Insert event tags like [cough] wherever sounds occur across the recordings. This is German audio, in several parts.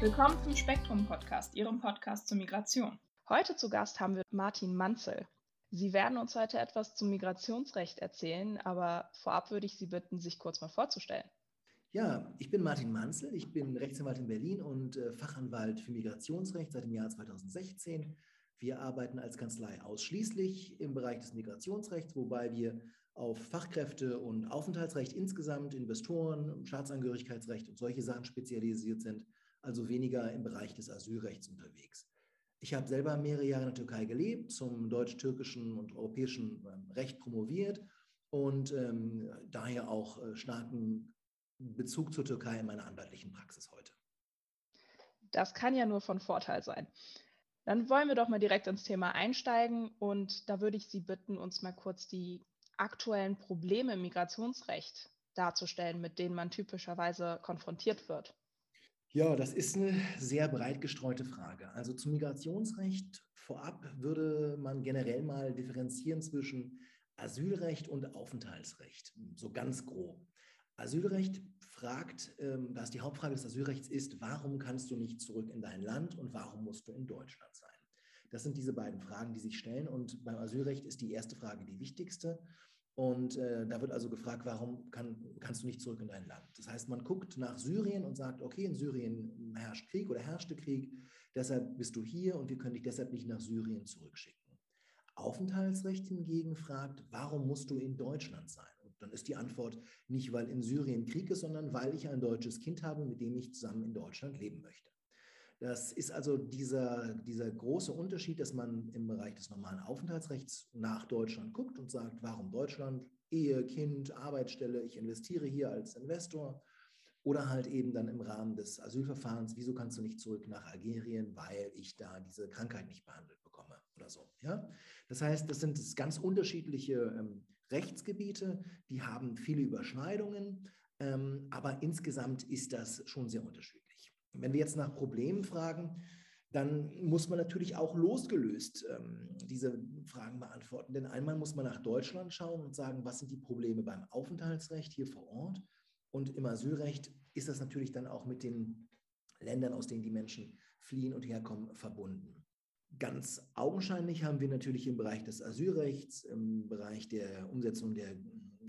Willkommen zum Spektrum Podcast, Ihrem Podcast zur Migration. Heute zu Gast haben wir Martin Manzel. Sie werden uns heute etwas zum Migrationsrecht erzählen, aber vorab würde ich Sie bitten, sich kurz mal vorzustellen. Ja, ich bin Martin Manzel, ich bin Rechtsanwalt in Berlin und äh, Fachanwalt für Migrationsrecht seit dem Jahr 2016. Wir arbeiten als Kanzlei ausschließlich im Bereich des Migrationsrechts, wobei wir auf Fachkräfte und Aufenthaltsrecht insgesamt, Investoren, Staatsangehörigkeitsrecht und solche Sachen spezialisiert sind, also weniger im Bereich des Asylrechts unterwegs. Ich habe selber mehrere Jahre in der Türkei gelebt, zum deutsch-türkischen und europäischen ähm, Recht promoviert und ähm, daher auch äh, starken Bezug zur Türkei in meiner anwaltlichen Praxis heute. Das kann ja nur von Vorteil sein. Dann wollen wir doch mal direkt ins Thema einsteigen und da würde ich Sie bitten, uns mal kurz die aktuellen Probleme im Migrationsrecht darzustellen, mit denen man typischerweise konfrontiert wird. Ja, das ist eine sehr breit gestreute Frage. Also zum Migrationsrecht vorab würde man generell mal differenzieren zwischen Asylrecht und Aufenthaltsrecht, so ganz grob. Asylrecht fragt, ähm, was die Hauptfrage des Asylrechts ist, warum kannst du nicht zurück in dein Land und warum musst du in Deutschland sein? Das sind diese beiden Fragen, die sich stellen. Und beim Asylrecht ist die erste Frage die wichtigste. Und äh, da wird also gefragt, warum kann, kannst du nicht zurück in dein Land? Das heißt, man guckt nach Syrien und sagt, okay, in Syrien herrscht Krieg oder herrschte Krieg, deshalb bist du hier und wir können dich deshalb nicht nach Syrien zurückschicken. Aufenthaltsrecht hingegen fragt, warum musst du in Deutschland sein? Und dann ist die Antwort nicht, weil in Syrien Krieg ist, sondern weil ich ein deutsches Kind habe, mit dem ich zusammen in Deutschland leben möchte. Das ist also dieser, dieser große Unterschied, dass man im Bereich des normalen Aufenthaltsrechts nach Deutschland guckt und sagt, warum Deutschland? Ehe, Kind, Arbeitsstelle, ich investiere hier als Investor. Oder halt eben dann im Rahmen des Asylverfahrens, wieso kannst du nicht zurück nach Algerien, weil ich da diese Krankheit nicht behandelt bekomme oder so. Ja? Das heißt, das sind ganz unterschiedliche ähm, Rechtsgebiete, die haben viele Überschneidungen, ähm, aber insgesamt ist das schon sehr unterschiedlich. Wenn wir jetzt nach Problemen fragen, dann muss man natürlich auch losgelöst ähm, diese Fragen beantworten. Denn einmal muss man nach Deutschland schauen und sagen, was sind die Probleme beim Aufenthaltsrecht hier vor Ort? Und im Asylrecht ist das natürlich dann auch mit den Ländern, aus denen die Menschen fliehen und herkommen, verbunden. Ganz augenscheinlich haben wir natürlich im Bereich des Asylrechts, im Bereich der Umsetzung der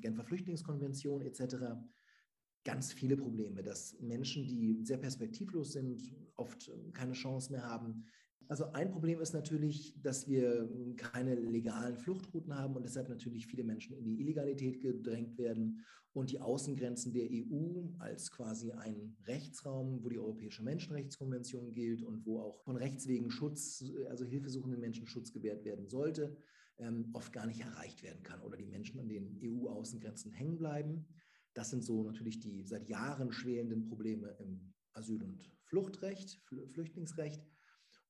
Genfer Flüchtlingskonvention etc ganz viele Probleme, dass Menschen, die sehr perspektivlos sind, oft keine Chance mehr haben. Also ein Problem ist natürlich, dass wir keine legalen Fluchtrouten haben und deshalb natürlich viele Menschen in die Illegalität gedrängt werden und die Außengrenzen der EU als quasi ein Rechtsraum, wo die Europäische Menschenrechtskonvention gilt und wo auch von Rechtswegen Schutz, also hilfesuchenden Menschen Schutz gewährt werden sollte, ähm, oft gar nicht erreicht werden kann oder die Menschen an den EU-Außengrenzen hängen bleiben. Das sind so natürlich die seit Jahren schwelenden Probleme im Asyl- und Fluchtrecht, Flüchtlingsrecht.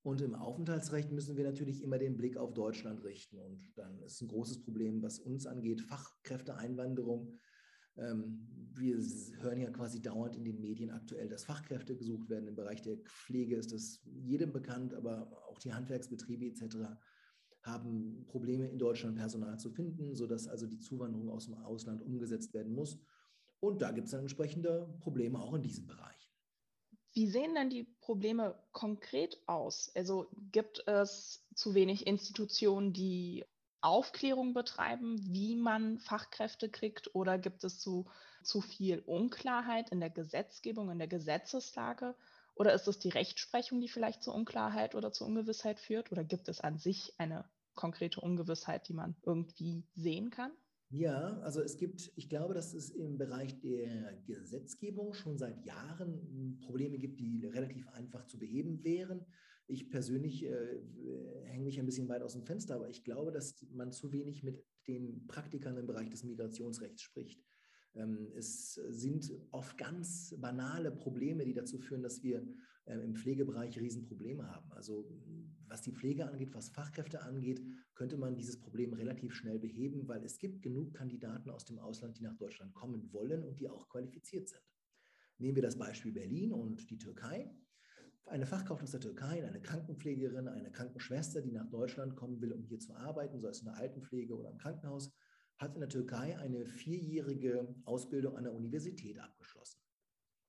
Und im Aufenthaltsrecht müssen wir natürlich immer den Blick auf Deutschland richten. Und dann ist ein großes Problem, was uns angeht, Fachkräfteeinwanderung. Ähm, wir hören ja quasi dauernd in den Medien aktuell, dass Fachkräfte gesucht werden. Im Bereich der Pflege ist das jedem bekannt, aber auch die Handwerksbetriebe etc. haben Probleme in Deutschland Personal zu finden, sodass also die Zuwanderung aus dem Ausland umgesetzt werden muss. Und da gibt es dann entsprechende Probleme auch in diesem Bereich. Wie sehen denn die Probleme konkret aus? Also gibt es zu wenig Institutionen, die Aufklärung betreiben, wie man Fachkräfte kriegt, oder gibt es zu, zu viel Unklarheit in der Gesetzgebung, in der Gesetzeslage? Oder ist es die Rechtsprechung, die vielleicht zu Unklarheit oder zu Ungewissheit führt? Oder gibt es an sich eine konkrete Ungewissheit, die man irgendwie sehen kann? Ja, also es gibt, ich glaube, dass es im Bereich der Gesetzgebung schon seit Jahren Probleme gibt, die relativ einfach zu beheben wären. Ich persönlich äh, hänge mich ein bisschen weit aus dem Fenster, aber ich glaube, dass man zu wenig mit den Praktikern im Bereich des Migrationsrechts spricht. Ähm, es sind oft ganz banale Probleme, die dazu führen, dass wir ähm, im Pflegebereich Riesenprobleme haben. Also was die Pflege angeht, was Fachkräfte angeht, könnte man dieses Problem relativ schnell beheben, weil es gibt genug Kandidaten aus dem Ausland, die nach Deutschland kommen wollen und die auch qualifiziert sind. Nehmen wir das Beispiel Berlin und die Türkei. Eine Fachkraft aus der Türkei, eine Krankenpflegerin, eine Krankenschwester, die nach Deutschland kommen will, um hier zu arbeiten, sei es in der Altenpflege oder im Krankenhaus, hat in der Türkei eine vierjährige Ausbildung an der Universität abgeschlossen.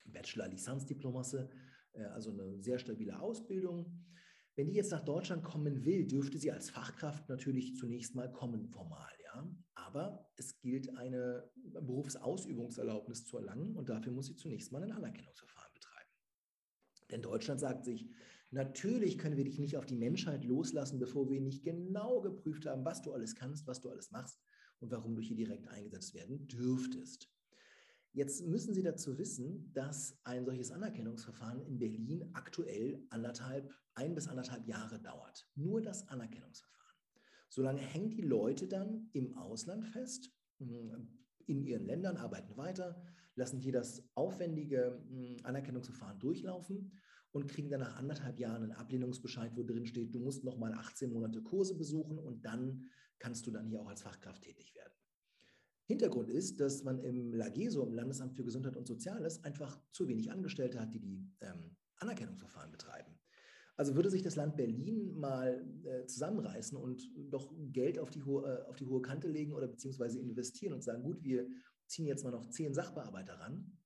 Bachelor-Lizenzdiplomasse äh, also eine sehr stabile Ausbildung. Wenn die jetzt nach Deutschland kommen will, dürfte sie als Fachkraft natürlich zunächst mal kommen, formal, ja. Aber es gilt eine Berufsausübungserlaubnis zu erlangen und dafür muss sie zunächst mal ein Anerkennungsverfahren betreiben. Denn Deutschland sagt sich, natürlich können wir dich nicht auf die Menschheit loslassen, bevor wir nicht genau geprüft haben, was du alles kannst, was du alles machst und warum du hier direkt eingesetzt werden dürftest. Jetzt müssen Sie dazu wissen, dass ein solches Anerkennungsverfahren in Berlin aktuell anderthalb, ein bis anderthalb Jahre dauert. Nur das Anerkennungsverfahren. Solange hängen die Leute dann im Ausland fest, hm, in ihren Ländern, arbeiten weiter, lassen hier das aufwendige hm, Anerkennungsverfahren durchlaufen und kriegen dann nach anderthalb Jahren einen Ablehnungsbescheid, wo drin steht, du musst noch mal 18 Monate Kurse besuchen und dann kannst du dann hier auch als Fachkraft tätig werden. Hintergrund ist, dass man im LAGESO, im Landesamt für Gesundheit und Soziales, einfach zu wenig Angestellte hat, die die ähm, Anerkennungsverfahren betreiben. Also würde sich das Land Berlin mal äh, zusammenreißen und doch Geld auf die, hohe, äh, auf die hohe Kante legen oder beziehungsweise investieren und sagen, gut, wir ziehen jetzt mal noch zehn Sachbearbeiter ran,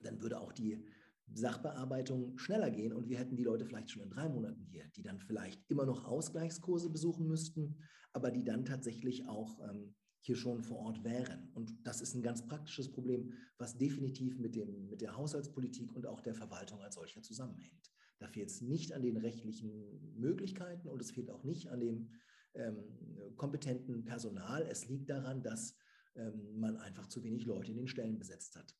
dann würde auch die Sachbearbeitung schneller gehen und wir hätten die Leute vielleicht schon in drei Monaten hier, die dann vielleicht immer noch Ausgleichskurse besuchen müssten, aber die dann tatsächlich auch ähm, hier schon vor Ort wären. Und das ist ein ganz praktisches Problem, was definitiv mit, dem, mit der Haushaltspolitik und auch der Verwaltung als solcher zusammenhängt. Da fehlt es nicht an den rechtlichen Möglichkeiten und es fehlt auch nicht an dem ähm, kompetenten Personal. Es liegt daran, dass ähm, man einfach zu wenig Leute in den Stellen besetzt hat.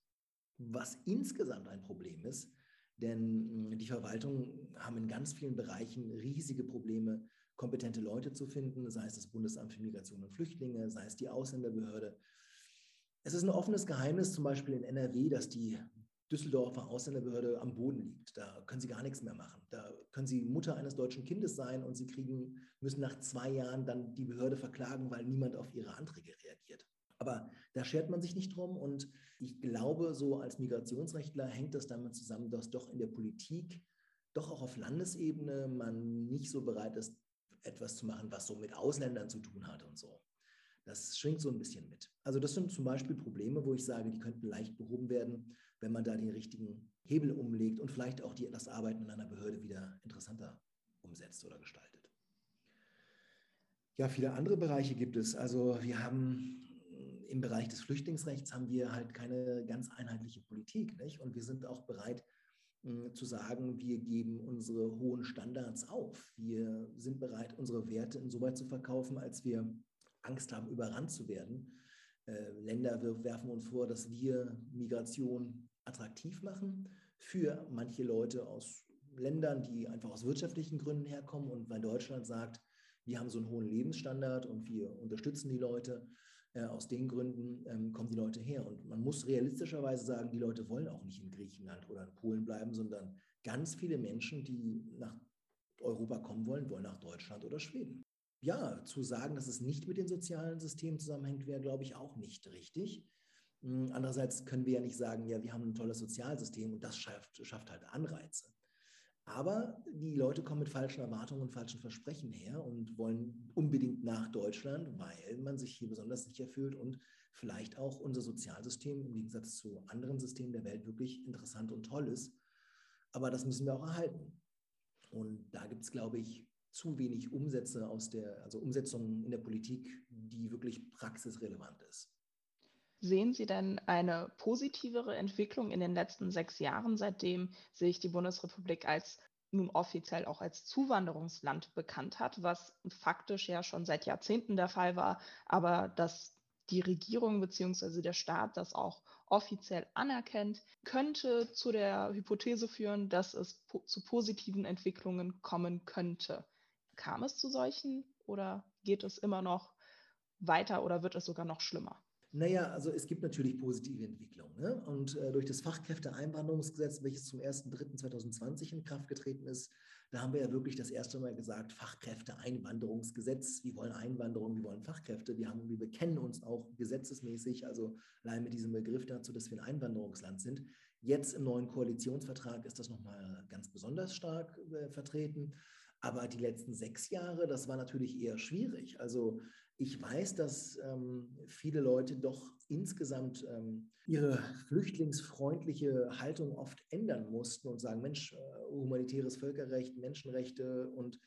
Was insgesamt ein Problem ist, denn die Verwaltungen haben in ganz vielen Bereichen riesige Probleme, kompetente Leute zu finden, sei es das Bundesamt für Migration und Flüchtlinge, sei es die Ausländerbehörde. Es ist ein offenes Geheimnis, zum Beispiel in NRW, dass die Düsseldorfer Ausländerbehörde am Boden liegt. Da können sie gar nichts mehr machen. Da können sie Mutter eines deutschen Kindes sein und sie kriegen, müssen nach zwei Jahren dann die Behörde verklagen, weil niemand auf ihre Anträge reagiert. Aber da schert man sich nicht drum und ich glaube, so als Migrationsrechtler hängt das damit zusammen, dass doch in der Politik, doch auch auf Landesebene man nicht so bereit ist, etwas zu machen, was so mit Ausländern zu tun hat und so. Das schwingt so ein bisschen mit. Also das sind zum Beispiel Probleme, wo ich sage, die könnten leicht behoben werden, wenn man da den richtigen Hebel umlegt und vielleicht auch die, das Arbeiten in einer Behörde wieder interessanter umsetzt oder gestaltet. Ja, viele andere Bereiche gibt es. Also wir haben im Bereich des Flüchtlingsrechts haben wir halt keine ganz einheitliche Politik. Nicht? Und wir sind auch bereit, zu sagen, wir geben unsere hohen Standards auf. Wir sind bereit, unsere Werte insoweit zu verkaufen, als wir Angst haben, überrannt zu werden. Äh, Länder werfen uns vor, dass wir Migration attraktiv machen für manche Leute aus Ländern, die einfach aus wirtschaftlichen Gründen herkommen. Und weil Deutschland sagt, wir haben so einen hohen Lebensstandard und wir unterstützen die Leute, äh, aus den Gründen ähm, kommen die Leute her. Und man muss realistischerweise sagen, die Leute wollen auch nicht in Griechenland oder in Polen bleiben, sondern ganz viele Menschen, die nach Europa kommen wollen, wollen nach Deutschland oder Schweden. Ja, zu sagen, dass es nicht mit den sozialen Systemen zusammenhängt, wäre, glaube ich, auch nicht richtig. Hm, andererseits können wir ja nicht sagen, ja, wir haben ein tolles Sozialsystem und das schafft, schafft halt Anreize. Aber die Leute kommen mit falschen Erwartungen und falschen Versprechen her und wollen unbedingt nach Deutschland, weil man sich hier besonders sicher fühlt und vielleicht auch unser Sozialsystem im Gegensatz zu anderen Systemen der Welt wirklich interessant und toll ist. Aber das müssen wir auch erhalten. Und da gibt es, glaube ich, zu wenig Umsätze aus der, also Umsetzungen in der Politik, die wirklich praxisrelevant ist. Sehen Sie denn eine positivere Entwicklung in den letzten sechs Jahren, seitdem sich die Bundesrepublik als nun offiziell auch als Zuwanderungsland bekannt hat, was faktisch ja schon seit Jahrzehnten der Fall war, aber dass die Regierung bzw. der Staat das auch offiziell anerkennt, könnte zu der Hypothese führen, dass es po zu positiven Entwicklungen kommen könnte. Kam es zu solchen oder geht es immer noch weiter oder wird es sogar noch schlimmer? Naja, also es gibt natürlich positive Entwicklungen. Ne? Und äh, durch das Fachkräfteeinwanderungsgesetz, welches zum 1.3.2020 in Kraft getreten ist, da haben wir ja wirklich das erste Mal gesagt, Fachkräfteeinwanderungsgesetz. Wir wollen Einwanderung, wir wollen Fachkräfte. Wir, haben, wir bekennen uns auch gesetzesmäßig, also allein mit diesem Begriff dazu, dass wir ein Einwanderungsland sind. Jetzt im neuen Koalitionsvertrag ist das nochmal ganz besonders stark äh, vertreten. Aber die letzten sechs Jahre, das war natürlich eher schwierig. Also Ich weiß, dass ähm, viele Leute doch insgesamt ähm, ihre flüchtlingsfreundliche Haltung oft ändern mussten und sagen, Mensch, äh, humanitäres Völkerrecht, Menschenrechte und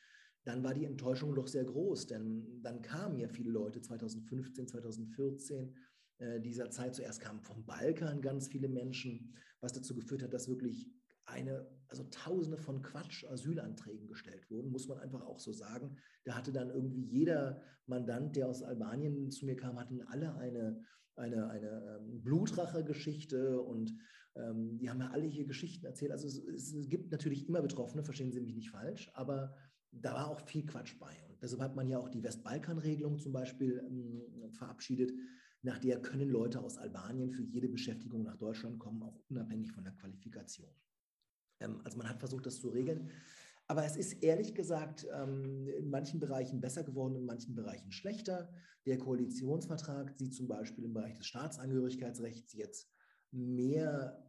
dann war die Enttäuschung doch sehr groß, denn dann kamen ja viele Leute 2015, 2014 äh, dieser Zeit. Zuerst kamen vom Balkan ganz viele Menschen, was dazu geführt hat, dass wirklich eine, also Tausende von Quatsch-Asylanträgen gestellt wurden, muss man einfach auch so sagen. Da hatte dann irgendwie jeder Mandant, der aus Albanien zu mir kam, hatten alle eine, eine, eine ähm, Blutrache-Geschichte und ähm, die haben ja alle hier Geschichten erzählt. Also es, es, gibt natürlich immer Betroffene, verstehen Sie mich nicht falsch, aber da war auch viel Quatsch bei. Und deshalb hat man ja auch die Westbalkan-Regelung zum Beispiel ähm, verabschiedet, nach der können Leute aus Albanien für jede Beschäftigung nach Deutschland kommen, auch unabhängig von der Qualifikation. Ähm, also man hat versucht, das zu regeln. Aber es ist ehrlich gesagt ähm, in manchen Bereichen besser geworden, in manchen Bereichen schlechter. Der Koalitionsvertrag sieht zum Beispiel im Bereich des Staatsangehörigkeitsrechts jetzt mehr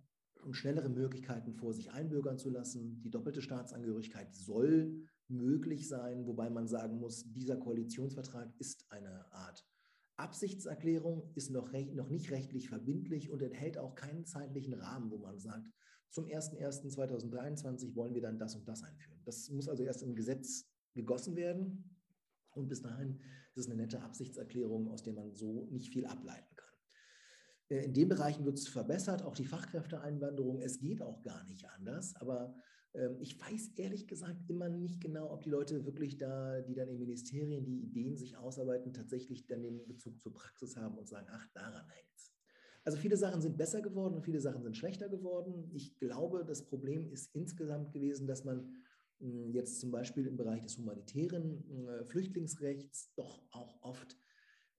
und schnellere Möglichkeiten vor, sich einbürgern zu lassen. Die doppelte Staatsangehörigkeit soll möglich sein, wobei man sagen muss, dieser Koalitionsvertrag ist eine Art Absichtserklärung, ist noch, noch nicht rechtlich verbindlich und enthält auch keinen zeitlichen Rahmen, wo man sagt, zum 01.01.2023 wollen wir dann das und das einführen. Das muss also erst im Gesetz gegossen werden und bis dahin ist es eine nette Absichtserklärung, aus der man so nicht viel ableiten kann. Äh, in den Bereichen wird es verbessert, auch die Fachkräfteeinwanderung. Es geht auch gar nicht anders, aber ähm, ich weiß ehrlich gesagt immer nicht genau, ob die Leute wirklich da, die dann in Ministerien die Ideen sich ausarbeiten, tatsächlich dann den Bezug zur Praxis haben und sagen, ach, daran hängt es. Also viele Sachen sind besser geworden und viele Sachen sind schlechter geworden. Ich glaube, das Problem ist insgesamt gewesen, dass man hm, jetzt zum Beispiel im Bereich des humanitären hm, Flüchtlingsrechts doch auch oft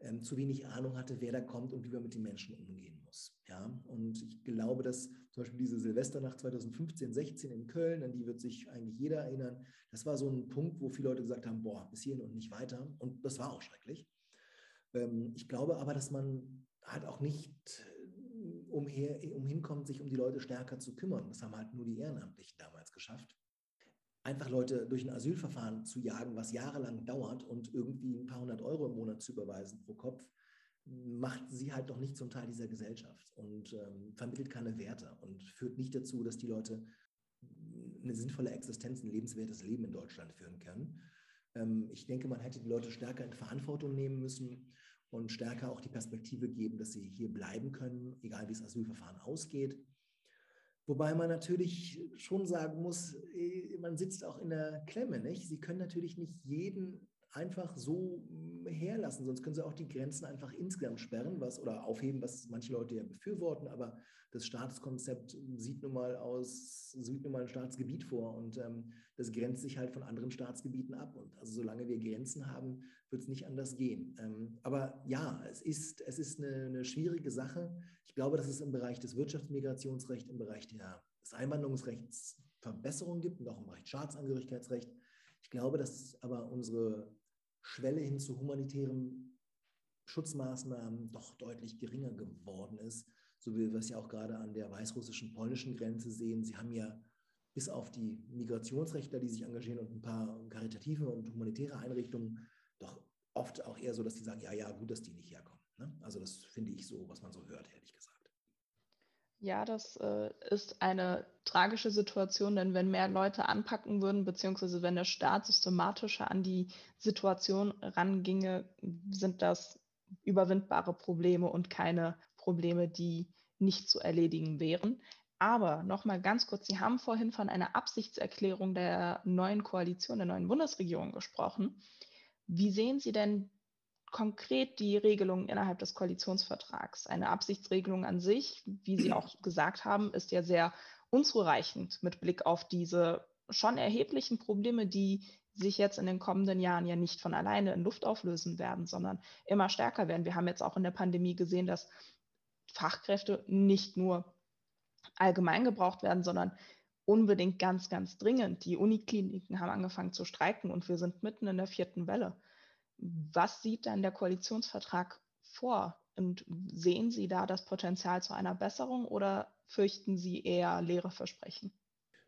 ähm, zu wenig Ahnung hatte, wer da kommt und wie man mit den Menschen umgehen muss. Ja? Und ich glaube, dass zum Beispiel diese Silvesternacht 2015, 16 in Köln, an die wird sich eigentlich jeder erinnern, das war so ein Punkt, wo viele Leute gesagt haben, boah, bis hierhin und nicht weiter. Und das war auch schrecklich. Ähm, ich glaube aber, dass man halt auch nicht äh, umher, umhinkommt, sich um die Leute stärker zu kümmern. Das haben halt nur die Ehrenamtlichen damals geschafft einfach Leute durch ein Asylverfahren zu jagen, was jahrelang dauert und irgendwie ein paar hundert Euro im Monat zu überweisen pro Kopf, macht sie halt noch nicht zum Teil dieser Gesellschaft und ähm, vermittelt keine Werte und führt nicht dazu, dass die Leute eine sinnvolle Existenz, ein lebenswertes Leben in Deutschland führen können. Ähm, ich denke, man hätte die Leute stärker in Verantwortung nehmen müssen und stärker auch die Perspektive geben, dass sie hier bleiben können, egal wie das Asylverfahren ausgeht. Wobei man natürlich schon sagen muss, äh, man sitzt auch in der Klemme, nicht? Sie können natürlich nicht jeden einfach so hm, herlassen, sonst können sie auch die Grenzen einfach insgesamt sperren, was oder aufheben, was manche Leute ja befürworten, aber das Staatskonzept sieht nun mal aus, sieht nun mal ein Staatsgebiet vor und ähm, das grenzt sich halt von anderen Staatsgebieten ab. Und also solange wir Grenzen haben, wird es nicht anders gehen. Ähm, aber ja, es ist, es ist eine, eine, schwierige Sache. Ich glaube, dass es im Bereich des Wirtschaftsmigrationsrechts, im Bereich der, des Einwanderungsrechts Verbesserungen gibt und auch im Bereich Staatsangehörigkeitsrecht. Ich glaube, dass aber unsere Schwelle hin zu humanitären Schutzmaßnahmen doch deutlich geringer geworden ist, so wie wir es ja auch gerade an der weißrussischen polnischen Grenze sehen. Sie haben ja bis auf die Migrationsrechtler, die sich engagieren und ein paar karitative und humanitäre Einrichtungen, doch oft auch eher so, dass die sagen, ja, ja, gut, dass die nicht herkommen. Ne? Also das finde ich so, was man so hört, ehrlich gesagt. Ja, das äh, ist eine tragische Situation, denn wenn mehr Leute anpacken würden, beziehungsweise wenn der Staat systematischer an die Situation ranginge, sind das überwindbare Probleme und keine Probleme, die nicht zu erledigen wären. Aber nochmal ganz kurz, Sie haben vorhin von einer Absichtserklärung der neuen Koalition, der neuen Bundesregierung gesprochen. Wie sehen Sie denn konkret die Regelung innerhalb des Koalitionsvertrags? Eine Absichtsregelung an sich, wie Sie auch gesagt haben, ist ja sehr unzureichend mit Blick auf diese schon erheblichen Probleme, die sich jetzt in den kommenden Jahren ja nicht von alleine in Luft auflösen werden, sondern immer stärker werden. Wir haben jetzt auch in der Pandemie gesehen, dass Fachkräfte nicht nur allgemein gebraucht werden, sondern unbedingt ganz, ganz dringend. Die Unikliniken haben angefangen zu streiken und wir sind mitten in der vierten Welle. Was sieht dann der Koalitionsvertrag vor? Und sehen Sie da das Potenzial zu einer Besserung oder fürchten Sie eher leere Versprechen?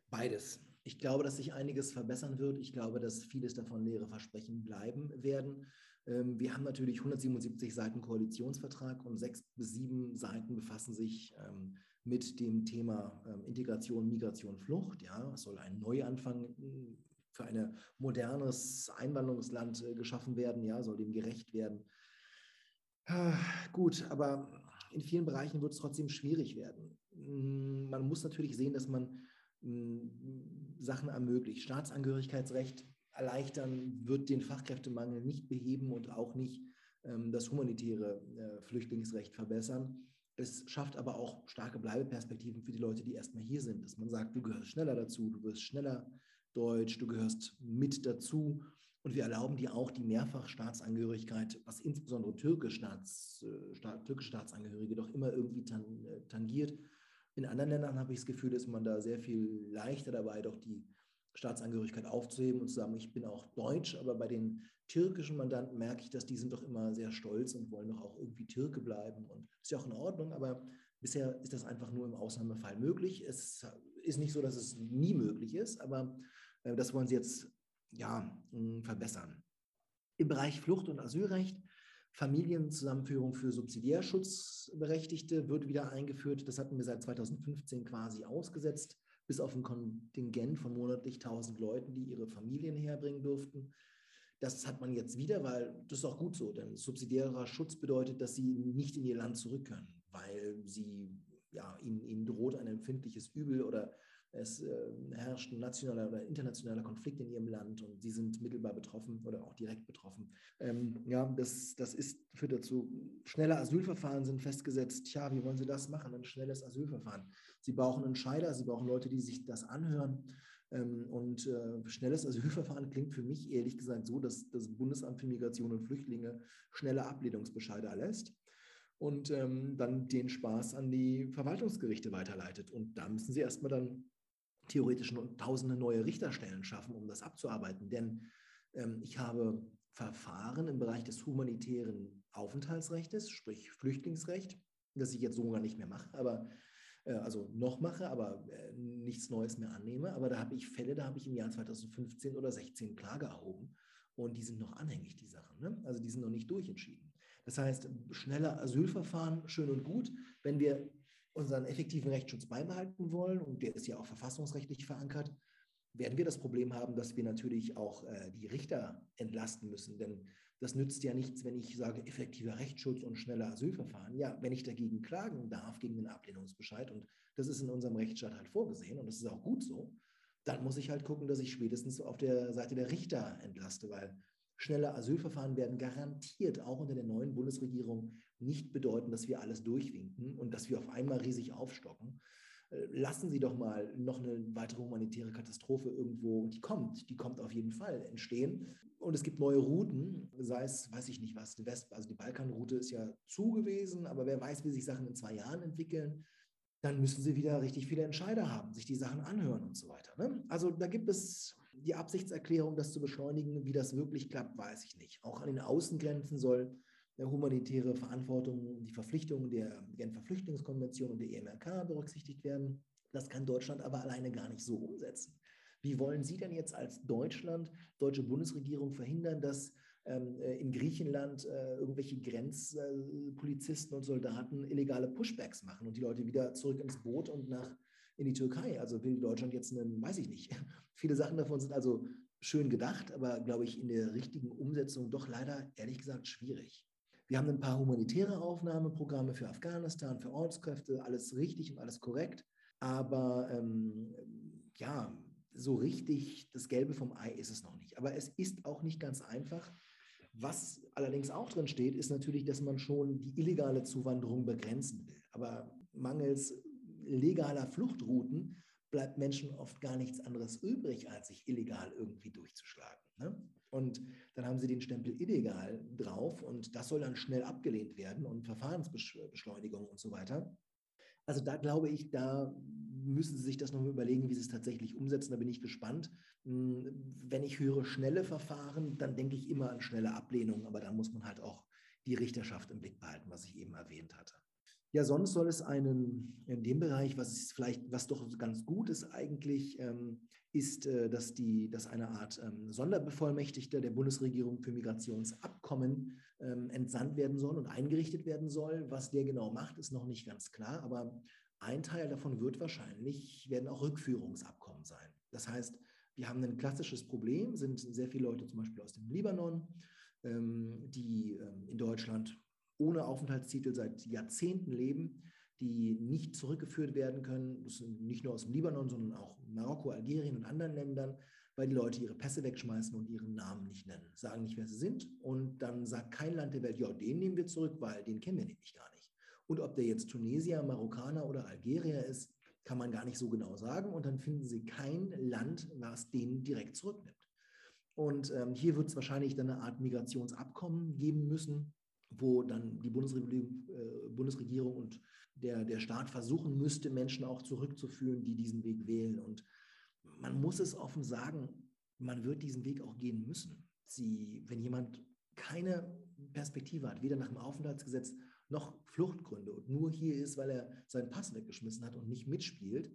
Beides. Ich glaube, dass sich einiges verbessern wird. Ich glaube, dass vieles davon leere Versprechen bleiben werden. Ähm, wir haben natürlich 177 Seiten Koalitionsvertrag und sechs bis sieben Seiten befassen sich ähm, mit dem Thema ähm, Integration, Migration, Flucht. Ja, es soll ein Neuanfang hm, für ein modernes Einwanderungsland äh, geschaffen werden, ja, soll dem gerecht werden. Ah, gut, aber in vielen Bereichen wird es trotzdem schwierig werden. Hm, man muss natürlich sehen, dass man hm, Sachen ermöglicht. Staatsangehörigkeitsrecht erleichtern wird den Fachkräftemangel nicht beheben und auch nicht ähm, das humanitäre äh, Flüchtlingsrecht verbessern. Es schafft aber auch starke Bleibeperspektiven für die Leute, die erstmal hier sind, dass man sagt, du gehörst schneller dazu, du wirst schneller Deutsch, du gehörst mit dazu. Und wir erlauben dir auch die Mehrfachstaatsangehörigkeit, was insbesondere türkische, Staats, äh, Staat, türkische Staatsangehörige doch immer irgendwie äh, tangiert. In anderen Ländern habe ich das Gefühl, ist man da sehr viel leichter dabei, doch die Staatsangehörigkeit aufzuheben und zu sagen, ich bin auch deutsch, aber bei den türkischen Mandanten merke ich, dass die sind doch immer sehr stolz und wollen doch auch irgendwie Türke bleiben und ist ja auch in Ordnung, aber bisher ist das einfach nur im Ausnahmefall möglich. Es ist nicht so, dass es nie möglich ist, aber das wollen sie jetzt ja verbessern. Im Bereich Flucht- und Asylrecht Familienzusammenführung für Subsidiärschutzberechtigte wird wieder eingeführt. Das hatten wir seit 2015 quasi ausgesetzt bis auf ein Kontingent von monatlich 1000 Leuten, die ihre Familien herbringen durften. Das hat man jetzt wieder, weil das ist auch gut so, denn subsidiärer Schutz bedeutet, dass sie nicht in ihr Land zurück können, weil sie, ja, ihnen, ihnen droht ein empfindliches Übel oder es äh, herrscht ein nationaler oder internationaler Konflikt in ihrem Land und sie sind mittelbar betroffen oder auch direkt betroffen. Ähm, ja, das, das ist, führt dazu, schnelle Asylverfahren sind festgesetzt. Tja, wie wollen Sie das machen? Ein schnelles Asylverfahren. Sie brauchen Entscheider, Sie brauchen Leute, die sich das anhören. Ähm, und äh, schnelles Asylverfahren klingt für mich ehrlich gesagt so, dass das Bundesamt für Migration und Flüchtlinge schnelle Ablehnungsbescheide erlässt und ähm, dann den Spaß an die Verwaltungsgerichte weiterleitet. Und da müssen sie erstmal dann theoretisch tausende neue Richterstellen schaffen, um das abzuarbeiten. Denn ähm, ich habe Verfahren im Bereich des humanitären Aufenthaltsrechts, sprich Flüchtlingsrecht, das ich jetzt sogar nicht mehr mache, aber äh, also noch mache, aber äh, nichts Neues mehr annehme. Aber da habe ich Fälle, da habe ich im Jahr 2015 oder 16 Klage erhoben und die sind noch anhängig, die Sachen. Ne? Also die sind noch nicht durchentschieden. Das heißt, schneller Asylverfahren, schön und gut. Wenn wir unseren effektiven Rechtsschutz beibehalten wollen, und der ist ja auch verfassungsrechtlich verankert, werden wir das Problem haben, dass wir natürlich auch äh, die Richter entlasten müssen. Denn das nützt ja nichts, wenn ich sage, effektiver Rechtsschutz und schneller Asylverfahren. Ja, wenn ich dagegen klagen darf, gegen den Ablehnungsbescheid, und das ist in unserem Rechtsstaat halt vorgesehen, und das ist auch gut so, dann muss ich halt gucken, dass ich spätestens auf der Seite der Richter entlaste, weil Schnelle Asylverfahren werden garantiert auch unter der neuen Bundesregierung nicht bedeuten, dass wir alles durchwinken und dass wir auf einmal riesig aufstocken. Äh, lassen Sie doch mal noch eine weitere humanitäre Katastrophe irgendwo, die kommt, die kommt auf jeden Fall entstehen. Und es gibt neue Routen, sei es, weiß ich nicht was, die West, also die Balkanroute ist ja zu gewesen, aber wer weiß, wie sich Sachen in zwei Jahren entwickeln dann müssen sie wieder richtig viele Entscheider haben, sich die Sachen anhören und so weiter. Ne? Also da gibt es die Absichtserklärung, das zu beschleunigen. Wie das wirklich klappt, weiß ich nicht. Auch an den Außengrenzen soll eine humanitäre Verantwortung, die Verpflichtungen der Genfer Flüchtlingskonvention und der EMRK berücksichtigt werden. Das kann Deutschland aber alleine gar nicht so umsetzen. Wie wollen Sie denn jetzt als Deutschland, deutsche Bundesregierung verhindern, dass ähm, äh, in Griechenland äh, irgendwelche Grenzpolizisten und Soldaten illegale Pushbacks machen und die Leute wieder zurück ins Boot und nach in die Türkei. Also will Deutschland jetzt einen, weiß ich nicht. [laughs] Viele Sachen davon sind also schön gedacht, aber glaube ich in der richtigen Umsetzung doch leider ehrlich gesagt schwierig. Wir haben ein paar humanitäre Aufnahmeprogramme für Afghanistan, für Ortskräfte, alles richtig und alles korrekt. Aber ähm, ja, so richtig das Gelbe vom Ei ist es noch nicht. Aber es ist auch nicht ganz einfach. Was allerdings auch drin steht, ist natürlich, dass man schon die illegale Zuwanderung begrenzen will. Aber mangels legaler Fluchtrouten bleibt Menschen oft gar nichts anderes übrig, als sich illegal irgendwie durchzuschlagen. Ne? Und dann haben sie den Stempel illegal drauf und das soll dann schnell abgelehnt werden und Verfahrensbeschleunigung und so weiter. Also da glaube ich, da müssen Sie sich das noch überlegen, wie Sie es tatsächlich umsetzen. Da bin ich gespannt. Hm, wenn ich höre schnelle Verfahren, dann denke ich immer an schnelle Ablehnung, aber dann muss man halt auch die Richterschaft im Blick behalten, was ich eben erwähnt hatte. Ja, sonst soll es einen, in dem Bereich, was vielleicht, was doch ganz gut ist eigentlich, ähm, ist, äh, dass, die, dass eine Art ähm, Sonderbevollmächtigter der Bundesregierung für Migrationsabkommen ähm, entsandt werden soll und eingerichtet werden soll. Was der genau macht, ist noch nicht ganz klar, aber ein Teil davon wird wahrscheinlich, werden auch Rückführungsabkommen sein. Das heißt, wir haben ein klassisches Problem, sind sehr viele Leute zum Beispiel aus dem Libanon, ähm, die ähm, in Deutschland ohne Aufenthaltstitel seit Jahrzehnten leben, die nicht zurückgeführt werden können. Das sind nicht nur aus dem Libanon, sondern auch Marokko, Algerien und anderen Ländern, weil die Leute ihre Pässe wegschmeißen und ihren Namen nicht nennen, sagen nicht, wer sie sind. Und dann sagt kein Land der Welt, ja, den nehmen wir zurück, weil den kennen wir nämlich gar nicht. Und ob der jetzt Tunesier, Marokkaner oder Algerier ist, kann man gar nicht so genau sagen. Und dann finden sie kein Land, was den direkt zurücknimmt. Und ähm, hier wird es wahrscheinlich dann eine Art Migrationsabkommen geben müssen, wo dann die Bundesregierung, äh, Bundesregierung und der, der Staat versuchen müsste, Menschen auch zurückzuführen, die diesen Weg wählen. Und man muss es offen sagen, man wird diesen Weg auch gehen müssen. Sie, wenn jemand keine Perspektive hat, weder nach dem Aufenthaltsgesetz noch Fluchtgründe und nur hier ist, weil er seinen Pass weggeschmissen hat und nicht mitspielt,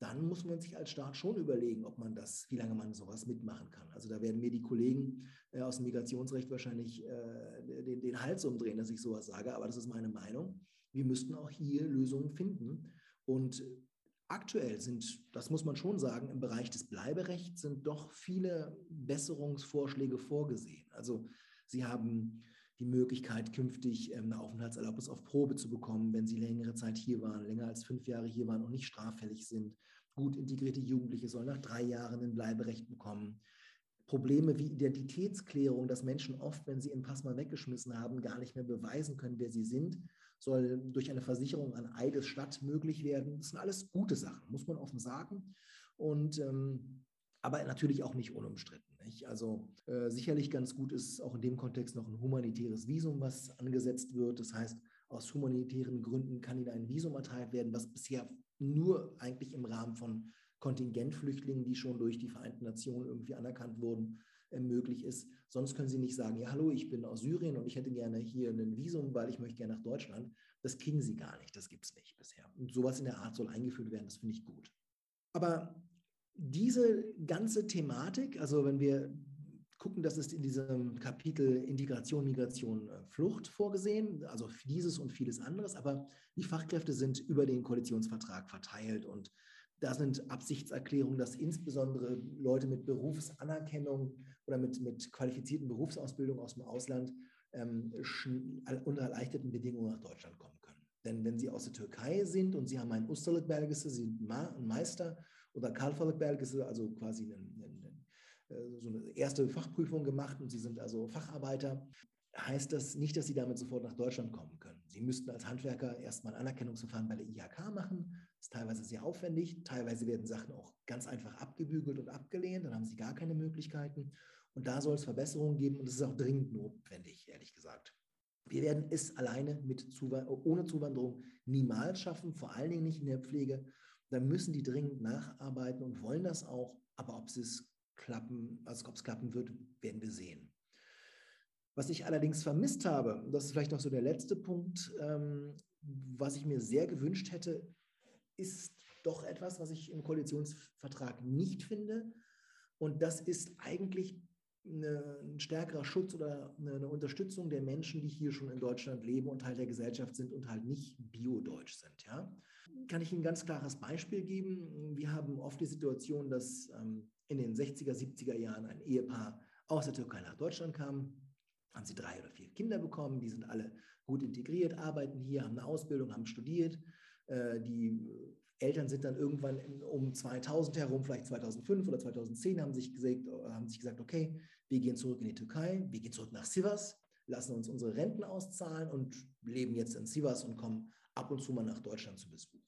dann muss man sich als Staat schon überlegen, ob man das, wie lange man sowas mitmachen kann. Also da werden mir die Kollegen äh, aus dem Migrationsrecht wahrscheinlich äh, den, den Hals umdrehen, dass ich sowas sage, aber das ist meine Meinung. Wir müssten auch hier Lösungen finden. Und aktuell sind, das muss man schon sagen, im Bereich des Bleiberechts sind doch viele Besserungsvorschläge vorgesehen. Also Sie haben die Möglichkeit, künftig ähm, eine Aufenthaltserlaubnis auf Probe zu bekommen, wenn sie längere Zeit hier waren, länger als fünf Jahre hier waren und nicht straffällig sind. Gut integrierte Jugendliche sollen nach drei Jahren ein Bleiberecht bekommen. Probleme wie Identitätsklärung, dass Menschen oft, wenn sie ihren Pass mal weggeschmissen haben, gar nicht mehr beweisen können, wer sie sind, soll durch eine Versicherung an Eidesstadt möglich werden. Das sind alles gute Sachen, muss man offen sagen. Und ähm, aber natürlich auch nicht unumstritten. Nicht? Also äh, sicherlich ganz gut ist auch in dem Kontext noch ein humanitäres Visum, was angesetzt wird. Das heißt, aus humanitären Gründen kann ihnen ein Visum erteilt werden, was bisher nur eigentlich im Rahmen von Kontingentflüchtlingen, die schon durch die Vereinten Nationen irgendwie anerkannt wurden, äh, möglich ist. Sonst können sie nicht sagen, ja, hallo, ich bin aus Syrien und ich hätte gerne hier ein Visum, weil ich möchte gerne nach Deutschland. Das kriegen sie gar nicht, das gibt es nicht bisher. Und sowas in der Art soll eingeführt werden, das finde ich gut. Aber diese ganze Thematik, also wenn wir gucken, das ist in diesem Kapitel Integration, Migration, äh, Flucht vorgesehen, also dieses und vieles anderes, aber die Fachkräfte sind über den Koalitionsvertrag verteilt und da sind Absichtserklärungen, dass insbesondere Leute mit Berufsanerkennung oder mit, mit qualifizierten Berufsausbildung aus dem Ausland ähm, unter erleichterten Bedingungen nach Deutschland kommen können. Denn wenn Sie aus der Türkei sind und Sie haben ein Ustalık-Belgesi, Sie sind ein Meister oder Kalfalık-Belgesi, also quasi einen, einen, äh, so eine erste Fachprüfung gemacht und Sie sind also Facharbeiter, heißt das nicht, dass Sie damit sofort nach Deutschland kommen können. Sie müssten als Handwerker erstmal ein Anerkennungsverfahren bei der IHK machen. Das ist teilweise sehr aufwendig. Teilweise werden Sachen auch ganz einfach abgebügelt und abgelehnt. Dann haben Sie gar keine Möglichkeiten. Und da soll es Verbesserungen geben und es ist auch dringend notwendig, ehrlich gesagt. Wir werden es alleine mit Zuw ohne Zuwanderung niemals schaffen, vor allen Dingen nicht in der Pflege. Da müssen die dringend nacharbeiten und wollen das auch. Aber ob es klappen, also ob es klappen wird, werden wir sehen. Was ich allerdings vermisst habe, das ist vielleicht noch so der letzte Punkt, ähm, was ich mir sehr gewünscht hätte, ist doch etwas, was ich im Koalitionsvertrag nicht finde. Und das ist eigentlich eine, ein stärkerer Schutz oder eine, eine, Unterstützung der Menschen, die hier schon in Deutschland leben und Teil der Gesellschaft sind und halt nicht biodeutsch sind. Ja? Kann ich Ihnen ein ganz klares Beispiel geben? Wir haben oft die Situation, dass ähm, in den 60er, 70er Jahren ein Ehepaar aus der Türkei nach Deutschland kam, haben sie drei oder vier Kinder bekommen, die sind alle gut integriert, arbeiten hier, haben eine Ausbildung, haben studiert. Äh, die Eltern sind dann irgendwann um 2000 herum, vielleicht 2005 oder 2010, haben sich, gesagt, haben sich gesagt, okay, wir gehen zurück in die Türkei, wir gehen zurück nach Sivas, lassen uns unsere Renten auszahlen und leben jetzt in Sivas und kommen ab und zu mal nach Deutschland zu Besuch.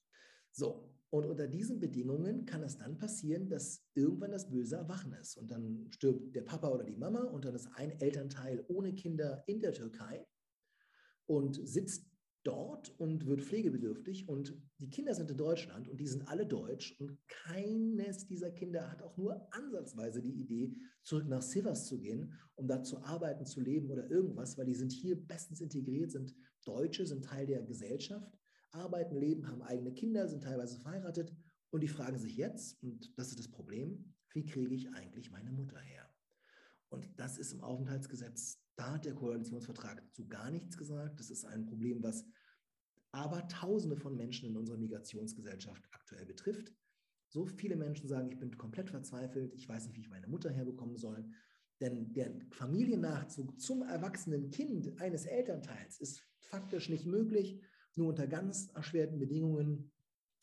So, und unter diesen Bedingungen kann es dann passieren, dass irgendwann das Böse erwachen ist. Und dann stirbt der Papa oder die Mama und dann ist ein Elternteil ohne Kinder in der Türkei und sitzt dort und wird pflegebedürftig und die Kinder sind in Deutschland und die sind alle deutsch und keines dieser Kinder hat auch nur ansatzweise die Idee, zurück nach Sivas zu gehen, um da zu arbeiten, zu leben oder irgendwas, weil die sind hier bestens integriert, sind Deutsche, sind Teil der Gesellschaft, arbeiten, leben, haben eigene Kinder, sind teilweise verheiratet und die fragen sich jetzt, und das ist das Problem, wie kriege ich eigentlich meine Mutter her? Und das ist im Aufenthaltsgesetz, da hat der Koalitionsvertrag zu gar nichts gesagt. Das ist ein Problem, was aber Tausende von Menschen in unserer Migrationsgesellschaft aktuell betrifft. So viele Menschen sagen, ich bin komplett verzweifelt, ich weiß nicht, wie ich meine Mutter herbekommen soll. Denn der Familiennachzug zum erwachsenen Kind eines Elternteils ist faktisch nicht möglich, nur unter ganz erschwerten Bedingungen.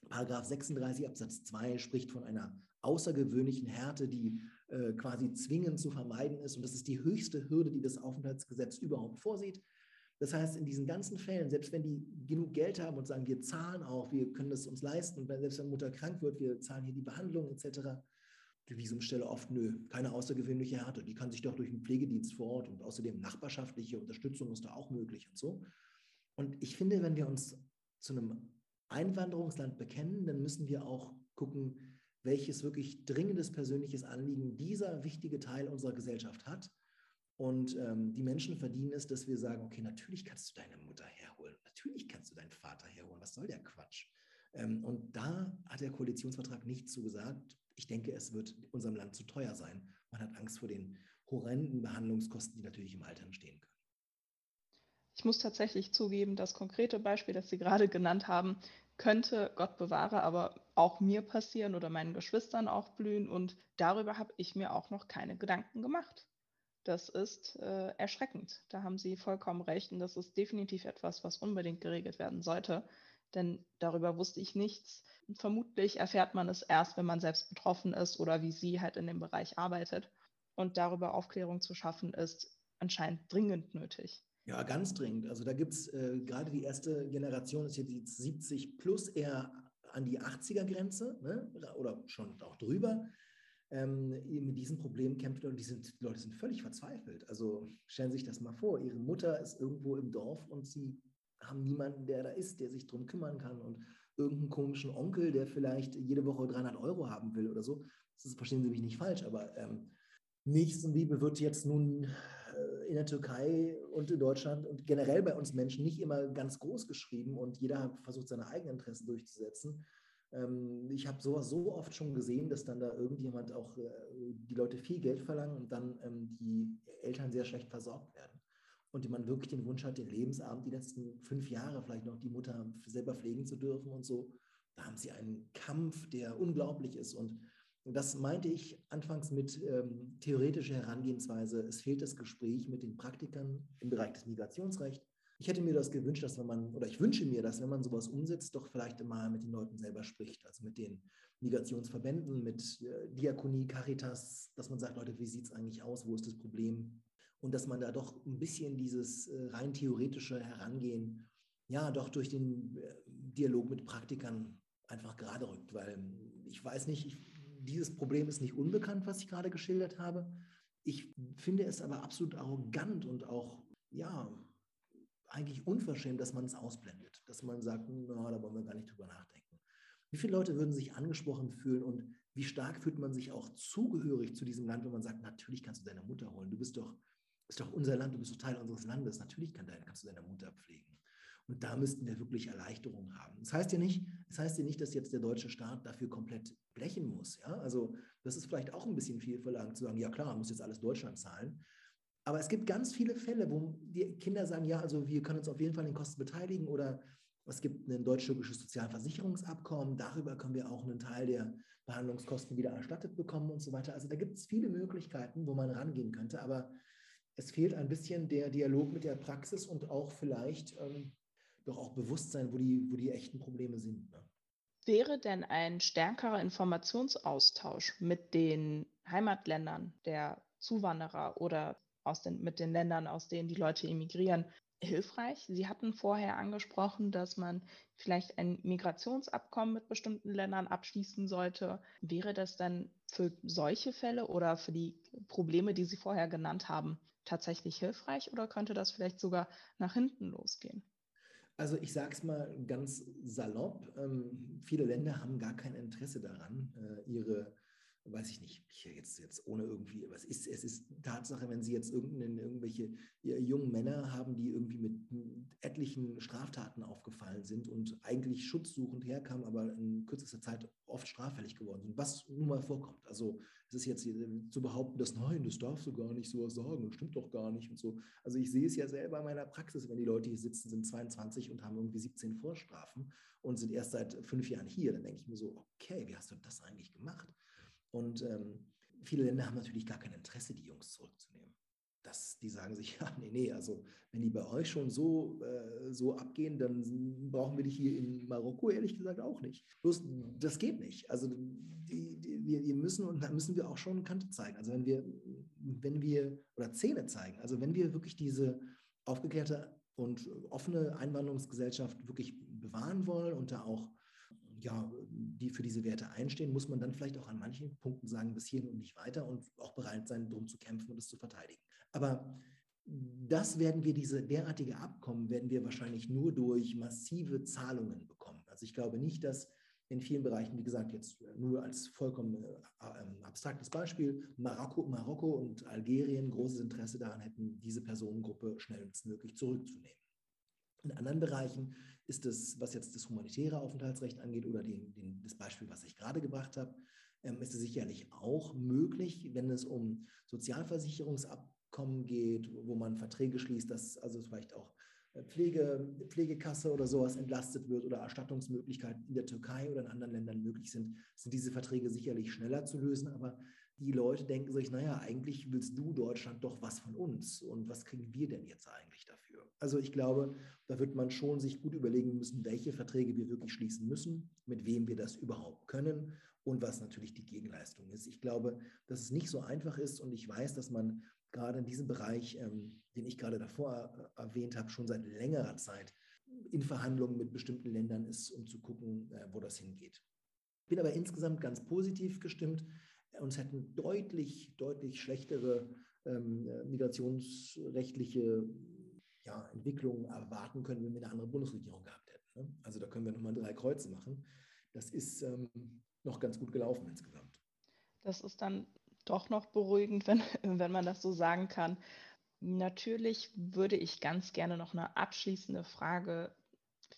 Paragraph 36 Absatz 2 spricht von einer außergewöhnlichen Härte, die äh, quasi zwingend zu vermeiden ist. Und das ist die höchste Hürde, die das Aufenthaltsgesetz überhaupt vorsieht. Das heißt, in diesen ganzen Fällen, selbst wenn die genug Geld haben und sagen, wir zahlen auch, wir können das uns leisten, wenn selbst wenn Mutter krank wird, wir zahlen hier die Behandlung etc., die Visumstelle oft, nö, keine außergewöhnliche Härte. Die kann sich doch durch einen Pflegedienst vor Ort und außerdem nachbarschaftliche Unterstützung ist da auch möglich und so. Und ich finde, wenn wir uns zu einem Einwanderungsland bekennen, dann müssen wir auch gucken, welches wirklich dringendes persönliches Anliegen dieser wichtige Teil unserer Gesellschaft hat. Und ähm, die Menschen verdienen es, dass wir sagen, okay, natürlich kannst du deine Mutter herholen, natürlich kannst du deinen Vater herholen, was soll der Quatsch? Ähm, und da hat der Koalitionsvertrag nichts zugesagt. Ich denke, es wird unserem Land zu teuer sein. Man hat Angst vor den horrenden Behandlungskosten, die natürlich im Alter entstehen können. Ich muss tatsächlich zugeben, das konkrete Beispiel, das Sie gerade genannt haben, könnte, Gott bewahre, aber auch mir passieren oder meinen Geschwistern auch blühen. Und darüber habe ich mir auch noch keine Gedanken gemacht. Das ist äh, erschreckend. Da haben Sie vollkommen recht. Und das ist definitiv etwas, was unbedingt geregelt werden sollte denn darüber wusste ich nichts. Vermutlich erfährt man es erst, wenn man selbst betroffen ist oder wie sie halt in dem Bereich arbeitet. Und darüber Aufklärung zu schaffen, ist anscheinend dringend nötig. Ja, ganz dringend. Also da gibt es äh, gerade die erste Generation, ist jetzt 70 plus eher an die 80er-Grenze ne? oder schon auch drüber. Ähm, mit diesem Problem kämpft und die, sind, die Leute sind völlig verzweifelt. Also stellen Sie sich das mal vor, Ihre Mutter ist irgendwo im Dorf und Sie haben niemanden, der da ist, der sich darum kümmern kann und irgendeinen komischen Onkel, der vielleicht jede Woche 300 Euro haben will oder so. Das ist, verstehen Sie mich nicht falsch, aber ähm, Nächstenliebe wird jetzt nun in der Türkei und in Deutschland und generell bei uns Menschen nicht immer ganz groß geschrieben und jeder versucht seine eigenen Interessen durchzusetzen. Ähm, ich habe sowas so oft schon gesehen, dass dann da irgendjemand auch äh, die Leute viel Geld verlangen und dann ähm, die Eltern sehr schlecht versorgt werden und man wirklich den Wunsch hat, den Lebensabend die letzten fünf Jahre vielleicht noch die Mutter selber pflegen zu dürfen und so. Da haben sie einen Kampf, der unglaublich ist. Und das meinte ich anfangs mit ähm, theoretischer Herangehensweise. Es fehlt das Gespräch mit den Praktikern im Bereich des Migrationsrechts. Ich hätte mir das gewünscht, dass wenn man, oder ich wünsche mir, dass wenn man sowas umsetzt, doch vielleicht mal mit den Leuten selber spricht, also mit den Migrationsverbänden, mit äh, Diakonie, Caritas, dass man sagt, Leute, wie sieht es eigentlich aus, wo ist das Problem? und dass man da doch ein bisschen dieses äh, rein theoretische Herangehen, ja, doch durch den äh, Dialog mit Praktikern einfach gerade rückt, weil ähm, ich weiß nicht, ich, dieses Problem ist nicht unbekannt, was ich gerade geschildert habe. Ich finde es aber absolut arrogant und auch, ja, eigentlich unverschämt, dass man es ausblendet, dass man sagt, na, da wollen wir gar nicht drüber nachdenken. Wie viele Leute würden sich angesprochen fühlen und wie stark fühlt man sich auch zugehörig zu diesem Land, wenn man sagt, natürlich kannst du deine Mutter holen, du bist doch ist doch unser Land, du bist doch Teil unseres Landes. Natürlich kann dein, kannst du deine Mutter pflegen. Und da müssten wir wirklich Erleichterung haben. Das heißt ja nicht, das heißt ja nicht, dass jetzt der deutsche Staat dafür komplett blechen muss. Ja? Also das ist vielleicht auch ein bisschen viel verlangt zu sagen, ja klar, muss jetzt alles Deutschland zahlen. Aber es gibt ganz viele Fälle, wo die Kinder sagen, ja, also wir können uns auf jeden Fall an den Kosten beteiligen oder es gibt ein deutsch-türkisches Sozialversicherungsabkommen, darüber können wir auch einen Teil der Behandlungskosten wieder erstattet bekommen und so weiter. Also da gibt es viele Möglichkeiten, wo man rangehen könnte, aber es fehlt ein bisschen der Dialog mit der Praxis und auch vielleicht ähm, doch auch Bewusstsein, wo die, wo die echten Probleme sind. Ne? Wäre denn ein stärkerer Informationsaustausch mit den Heimatländern der Zuwanderer oder aus den, mit den Ländern, aus denen die Leute emigrieren, hilfreich? Sie hatten vorher angesprochen, dass man vielleicht ein Migrationsabkommen mit bestimmten Ländern abschließen sollte. Wäre das dann für solche Fälle oder für die Probleme, die Sie vorher genannt haben, tatsächlich hilfreich oder könnte das vielleicht sogar nach hinten losgehen? Also ich sage es mal ganz salopp, ähm, viele Länder haben gar kein Interesse daran, äh, ihre weiß ich nicht, hier jetzt, jetzt ohne irgendwie, was ist, es ist Tatsache, wenn Sie jetzt irgendwelche jungen Männer haben, die irgendwie mit etlichen Straftaten aufgefallen sind und eigentlich schutzsuchend herkamen, aber in kürzester Zeit oft straffällig geworden sind, was nun mal vorkommt. Also es ist jetzt zu behaupten, dass nein, das darfst du gar nicht so sagen, das stimmt doch gar nicht und so. Also ich sehe es ja selber in meiner Praxis, wenn die Leute hier sitzen, sind 22 und haben irgendwie 17 Vorstrafen und sind erst seit fünf Jahren hier, dann denke ich mir so, okay, wie hast du das eigentlich gemacht? Und ähm, viele Länder haben natürlich gar kein Interesse, die Jungs zurückzunehmen. Das, die sagen sich, [laughs] ja, nee, nee, also wenn die bei euch schon so, äh, so abgehen, dann brauchen wir dich hier in Marokko ehrlich gesagt auch nicht. Bloß, das geht nicht. Also die, die, wir, wir müssen, und da müssen wir auch schon Kante zeigen. Also wenn wir, wenn wir, oder Zähne zeigen, also wenn wir wirklich diese aufgeklärte und offene Einwanderungsgesellschaft wirklich bewahren wollen und da auch ja, die für diese Werte einstehen, muss man dann vielleicht auch an manchen Punkten sagen, bis hierhin und nicht weiter und auch bereit sein, darum zu kämpfen und es zu verteidigen. Aber das werden wir, diese derartige Abkommen werden wir wahrscheinlich nur durch massive Zahlungen bekommen. Also ich glaube nicht, dass in vielen Bereichen, wie gesagt, jetzt nur als vollkommen äh, ähm, abstraktes Beispiel, Marokko, Marokko und Algerien großes Interesse daran hätten, diese Personengruppe schnellstmöglich zurückzunehmen. In anderen Bereichen ist es, was jetzt das humanitäre Aufenthaltsrecht angeht oder den, den, das Beispiel, was ich gerade gebracht habe, ähm, ist es sicherlich auch möglich, wenn es um Sozialversicherungsabkommen geht, wo man Verträge schließt, dass also vielleicht auch äh, Pflege, Pflegekasse oder sowas entlastet wird oder Erstattungsmöglichkeiten in der Türkei oder in anderen Ländern möglich sind, sind diese Verträge sicherlich schneller zu lösen. Aber die Leute denken sich, naja, eigentlich willst du Deutschland doch was von uns und was kriegen wir denn jetzt eigentlich dafür? Also ich glaube, da wird man schon sich gut überlegen müssen, welche Verträge wir wirklich schließen müssen, mit wem wir das überhaupt können und was natürlich die Gegenleistung ist. Ich glaube, dass es nicht so einfach ist und ich weiß, dass man gerade in diesem Bereich, ähm, den ich gerade davor erwähnt habe, schon seit längerer Zeit in Verhandlungen mit bestimmten Ländern ist, um zu gucken, äh, wo das hingeht. Ich bin aber insgesamt ganz positiv gestimmt uns hätten deutlich, deutlich schlechtere ähm, migrationsrechtliche ja, Entwicklungen erwarten können, wenn wir eine andere Bundesregierung gehabt hätten. Ne? Also da können wir nochmal drei Kreuze machen. Das ist ähm, noch ganz gut gelaufen insgesamt. Das ist dann doch noch beruhigend, wenn, wenn man das so sagen kann. Natürlich würde ich ganz gerne noch eine abschließende Frage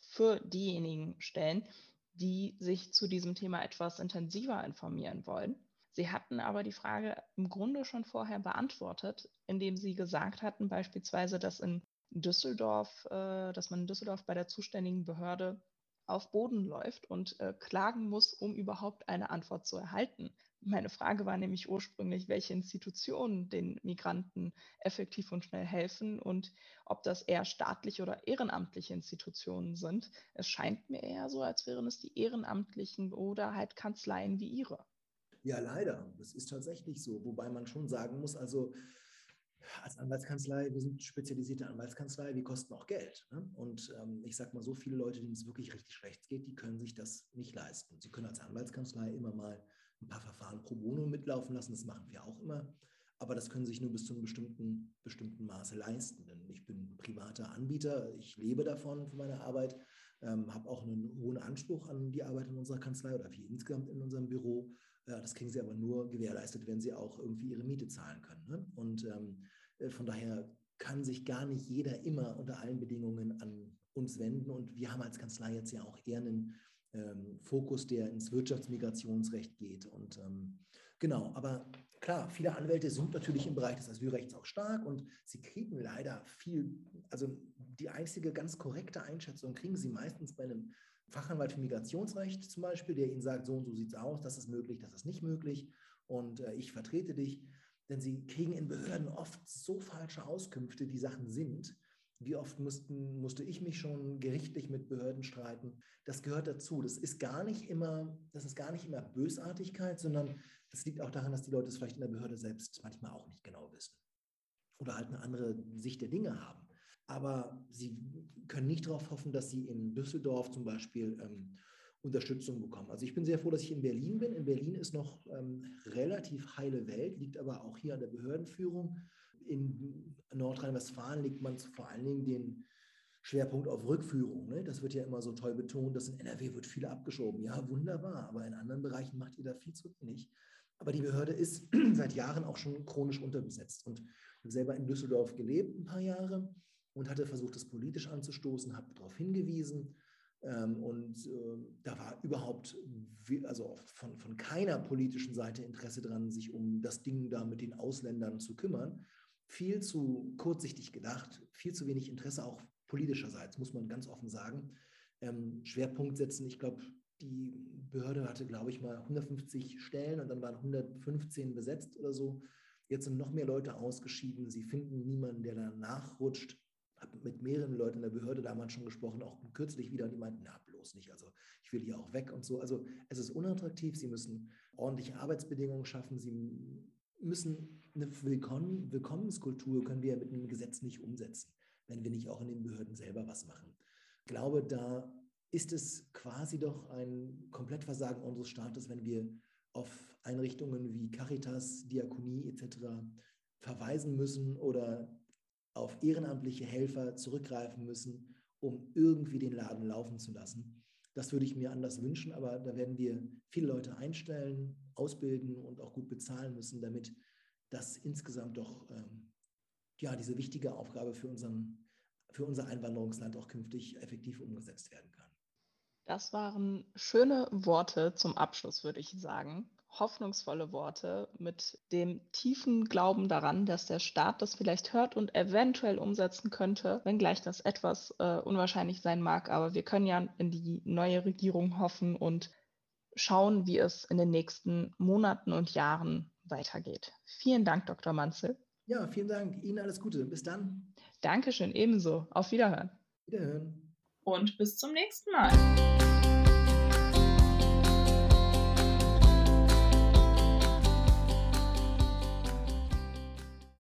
für diejenigen stellen, die sich zu diesem Thema etwas intensiver informieren wollen. Sie hatten aber die Frage im Grunde schon vorher beantwortet, indem Sie gesagt hatten, beispielsweise, dass in Düsseldorf, äh, dass man in Düsseldorf bei der zuständigen Behörde auf Boden läuft und äh, klagen muss, um überhaupt eine Antwort zu erhalten. Meine Frage war nämlich ursprünglich, welche Institutionen den Migranten effektiv und schnell helfen und ob das eher staatliche oder ehrenamtliche Institutionen sind. Es scheint mir eher so, als wären es die ehrenamtlichen oder halt Kanzleien wie Ihre. Ja, leider. Das ist tatsächlich so. Wobei man schon sagen muss, also als Anwaltskanzlei, wir sind spezialisierte Anwaltskanzlei, wir kosten auch Geld. Ne? Und ähm, ich sage mal, so viele Leute, denen es wirklich richtig schlecht geht, die können sich das nicht leisten. Sie können als Anwaltskanzlei immer mal ein paar Verfahren pro bono mitlaufen lassen, das machen wir auch immer. Aber das können sich nur bis zu einem bestimmten, bestimmten Maße leisten. Denn ich bin privater Anbieter, ich lebe davon, von meiner Arbeit, ähm, habe auch einen hohen Anspruch an die Arbeit in unserer Kanzlei oder wie insgesamt in unserem Büro. Ja, das kriegen sie aber nur gewährleistet, wenn sie auch irgendwie ihre Miete zahlen können. Ne? Und ähm, äh, von daher kann sich gar nicht jeder immer unter allen Bedingungen an uns wenden. Und wir haben als Kanzlei jetzt ja auch eher einen ähm, Fokus, der ins Wirtschaftsmigrationsrecht geht. Und ähm, genau, aber klar, viele Anwälte sind natürlich im Bereich des Asylrechts auch stark und sie kriegen leider viel, also die einzige ganz korrekte Einschätzung kriegen sie meistens bei einem Fachanwalt für Migrationsrecht zum Beispiel, der Ihnen sagt, so und so sieht es aus, das ist möglich, das ist nicht möglich und äh, ich vertrete dich. Denn Sie kriegen in Behörden oft so falsche Auskünfte, die Sachen sind. Wie oft mussten, musste ich mich schon gerichtlich mit Behörden streiten? Das gehört dazu. Das ist gar nicht immer, das ist gar nicht immer Bösartigkeit, sondern es liegt auch daran, dass die Leute es vielleicht in der Behörde selbst manchmal auch nicht genau wissen. Oder halt eine andere Sicht der Dinge haben aber sie können nicht darauf hoffen, dass sie in Düsseldorf zum Beispiel ähm, Unterstützung bekommen. Also ich bin sehr froh, dass ich in Berlin bin. In Berlin ist noch ähm, relativ heile Welt, liegt aber auch hier an der Behördenführung. In Nordrhein-Westfalen legt man vor allen Dingen den Schwerpunkt auf Rückführung. Ne? Das wird ja immer so toll betont, dass in NRW wird viel abgeschoben. Ja, wunderbar, aber in anderen Bereichen macht ihr da viel zu wenig. Aber die Behörde ist [clears throat] seit Jahren auch schon chronisch unterbesetzt. Und ich habe selber in Düsseldorf gelebt ein paar Jahre und hatte versucht, das politisch anzustoßen, habe darauf hingewiesen. Ähm, und äh, da war überhaupt, also von, von keiner politischen Seite Interesse dran, sich um das Ding da mit den Ausländern zu kümmern. Viel zu kurzsichtig gedacht, viel zu wenig Interesse auch politischerseits, muss man ganz offen sagen. Ähm, Schwerpunkt setzen, ich glaube, die Behörde hatte, glaube ich, mal 150 Stellen und dann waren 115 besetzt oder so. Jetzt sind noch mehr Leute ausgeschieden. Sie finden niemanden, der da nachrutscht habe mit mehreren Leuten in der Behörde damals schon gesprochen, auch kürzlich wieder, und die meinten, na, bloß nicht. Also ich will hier auch weg und so. Also es ist unattraktiv. Sie müssen ordentliche Arbeitsbedingungen schaffen. Sie müssen eine Willkommen Willkommenskultur können wir mit einem Gesetz nicht umsetzen, wenn wir nicht auch in den Behörden selber was machen. Ich glaube, da ist es quasi doch ein Komplettversagen unseres Staates, wenn wir auf Einrichtungen wie Caritas, Diakonie etc. verweisen müssen oder auf ehrenamtliche Helfer zurückgreifen müssen, um irgendwie den Laden laufen zu lassen. Das würde ich mir anders wünschen, aber da werden wir viele Leute einstellen, ausbilden und auch gut bezahlen müssen, damit das insgesamt doch ähm, ja, diese wichtige Aufgabe für, unseren, für unser Einwanderungsland auch künftig effektiv umgesetzt werden kann. Das waren schöne Worte zum Abschluss, würde ich sagen hoffnungsvolle Worte mit dem tiefen Glauben daran, dass der Staat das vielleicht hört und eventuell umsetzen könnte, wenngleich das etwas äh, unwahrscheinlich sein mag. Aber wir können ja in die neue Regierung hoffen und schauen, wie es in den nächsten Monaten und Jahren weitergeht. Vielen Dank, Dr. Manzel. Ja, vielen Dank. Ihnen alles Gute. Bis dann. Dankeschön, ebenso. Auf Wiederhören. Wiederhören. Und bis zum nächsten Mal.